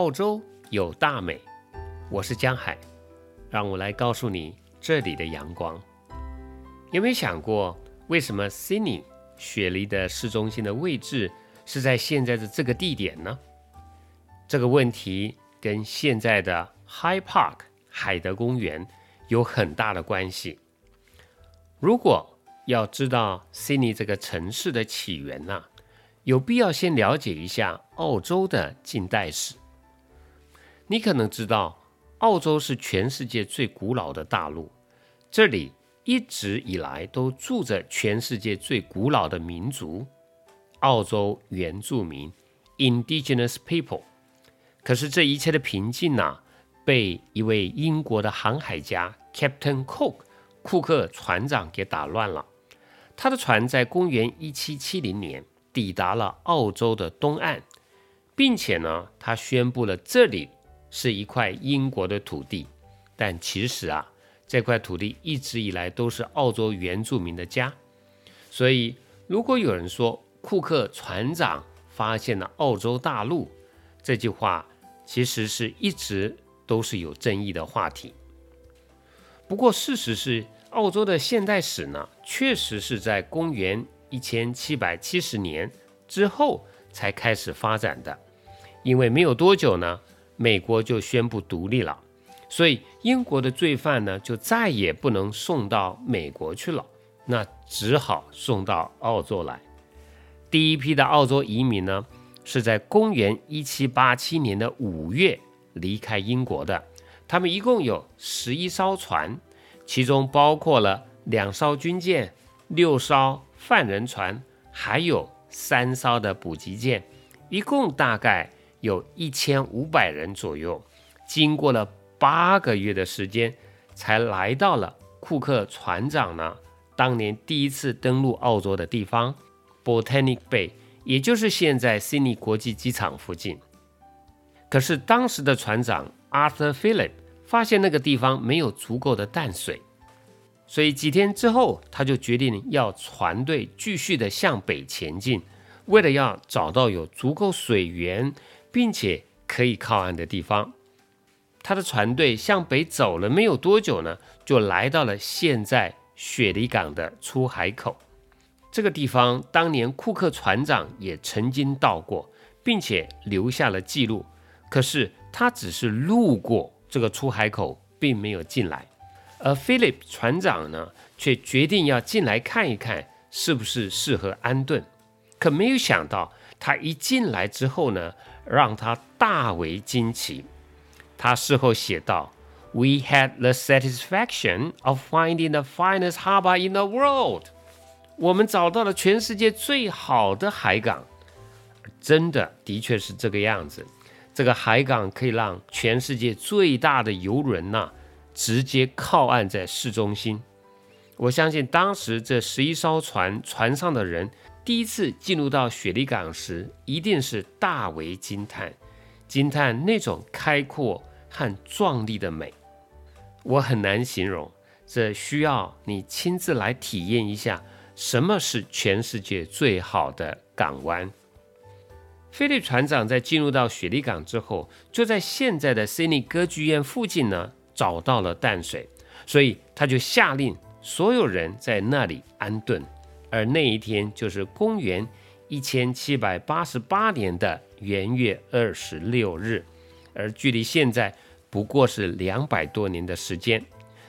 澳洲有大美，我是江海，让我来告诉你这里的阳光。有没有想过，为什么 Sydney 雪梨的市中心的位置是在现在的这个地点呢？这个问题跟现在的 High Park 海德公园有很大的关系。如果要知道 Sydney 这个城市的起源呢，有必要先了解一下澳洲的近代史。你可能知道，澳洲是全世界最古老的大陆，这里。一直以来都住着全世界最古老的民族——澳洲原住民 （Indigenous People）。可是这一切的平静呐，被一位英国的航海家 Captain Cook（ 库克船长）给打乱了。他的船在公元1770年抵达了澳洲的东岸，并且呢，他宣布了这里是一块英国的土地。但其实啊，这块土地一直以来都是澳洲原住民的家，所以如果有人说库克船长发现了澳洲大陆，这句话其实是一直都是有争议的话题。不过事实是，澳洲的现代史呢，确实是在公元一千七百七十年之后才开始发展的，因为没有多久呢，美国就宣布独立了。所以英国的罪犯呢，就再也不能送到美国去了，那只好送到澳洲来。第一批的澳洲移民呢，是在公元一七八七年的五月离开英国的。他们一共有十一艘船，其中包括了两艘军舰、六艘犯人船，还有三艘的补给舰，一共大概有一千五百人左右。经过了。八个月的时间，才来到了库克船长呢当年第一次登陆澳洲的地方 ——Botanic Bay，也就是现在悉尼国际机场附近。可是当时的船长 Arthur Phillip 发现那个地方没有足够的淡水，所以几天之后，他就决定要船队继续的向北前进，为了要找到有足够水源并且可以靠岸的地方。他的船队向北走了没有多久呢，就来到了现在雪梨港的出海口。这个地方当年库克船长也曾经到过，并且留下了记录。可是他只是路过这个出海口，并没有进来。而 Philip 船长呢，却决定要进来看一看，是不是适合安顿。可没有想到，他一进来之后呢，让他大为惊奇。他事后写道：“We had the satisfaction of finding the finest harbor in the world。”我们找到了全世界最好的海港，真的的确是这个样子。这个海港可以让全世界最大的游轮呐直接靠岸在市中心。我相信当时这十一艘船船上的人第一次进入到雪梨港时，一定是大为惊叹，惊叹那种开阔。和壮丽的美，我很难形容，这需要你亲自来体验一下什么是全世界最好的港湾。菲利船长在进入到雪梨港之后，就在现在的悉尼歌剧院附近呢找到了淡水，所以他就下令所有人在那里安顿。而那一天就是公元一千七百八十八年的元月二十六日。而距离现在不过是两百多年的时间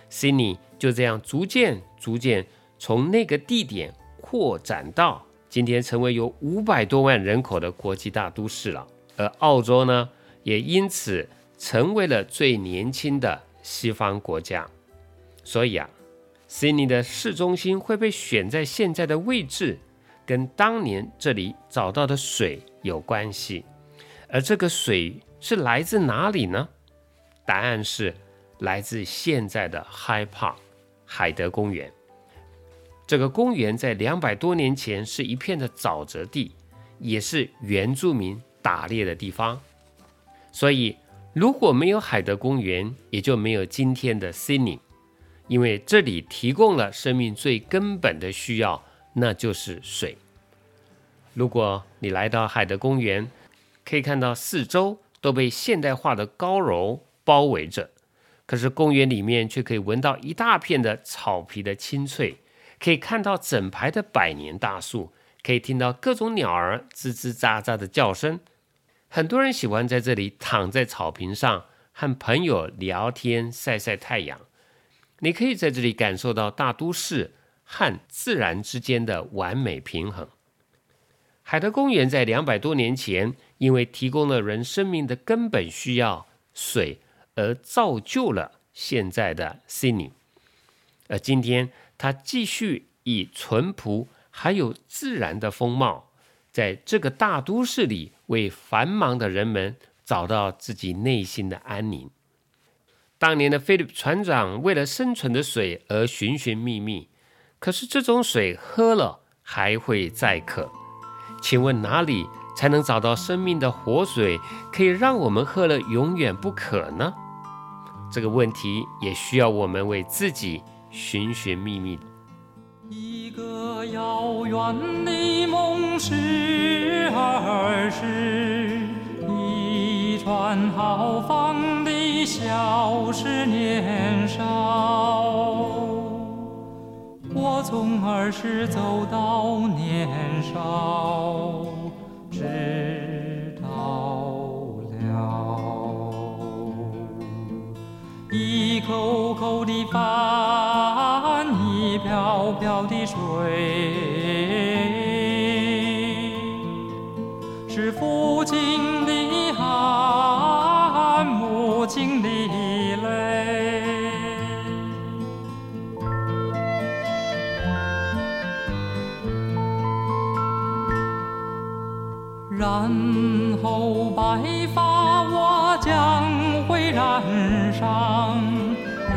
悉尼就这样逐渐、逐渐从那个地点扩展到今天成为有五百多万人口的国际大都市了。而澳洲呢，也因此成为了最年轻的西方国家。所以啊，Sydney 的市中心会被选在现在的位置，跟当年这里找到的水有关系。而这个水。是来自哪里呢？答案是来自现在的 High Park 海德公园。这个公园在两百多年前是一片的沼泽地，也是原住民打猎的地方。所以，如果没有海德公园，也就没有今天的悉尼因为这里提供了生命最根本的需要，那就是水。如果你来到海德公园，可以看到四周。都被现代化的高楼包围着，可是公园里面却可以闻到一大片的草皮的清脆，可以看到整排的百年大树，可以听到各种鸟儿吱吱喳喳的叫声。很多人喜欢在这里躺在草坪上和朋友聊天、晒晒太阳。你可以在这里感受到大都市和自然之间的完美平衡。海德公园在两百多年前，因为提供了人生命的根本需要水，而造就了现在的悉尼。而今天，它继续以淳朴还有自然的风貌，在这个大都市里，为繁忙的人们找到自己内心的安宁。当年的菲利普船长为了生存的水而寻寻觅觅，可是这种水喝了还会再渴。请问哪里才能找到生命的活水，可以让我们喝了永远不渴呢？这个问题也需要我们为自己寻寻觅觅。一个遥远的梦是儿时，一串豪放的笑是年少。我从儿时走到年少，直到了，一口口的饭，一瓢瓢的水，然后白发我将会染上，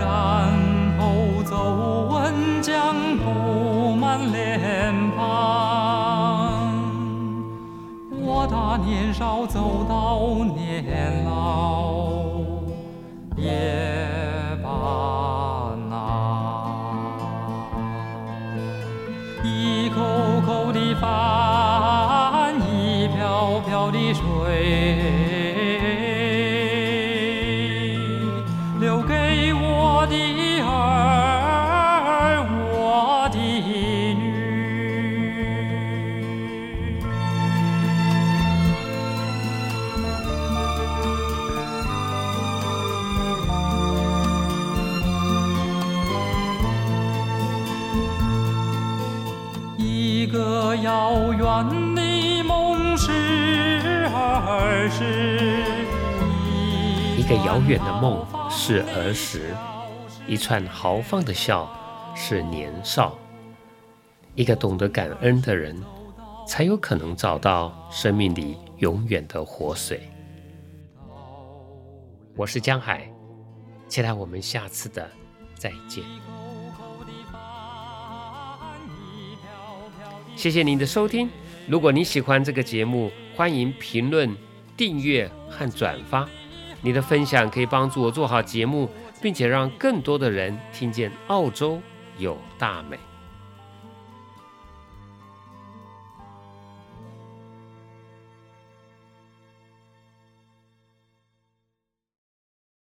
然后皱纹将布满脸庞。我打年少走到年老也罢那，一口口的饭，吹，一个遥远的梦是儿时，一串豪放的笑是年少。一个懂得感恩的人，才有可能找到生命里永远的活水。我是江海，期待我们下次的再见。谢谢您的收听。如果你喜欢这个节目，欢迎评论、订阅和转发。你的分享可以帮助我做好节目，并且让更多的人听见澳洲有大美。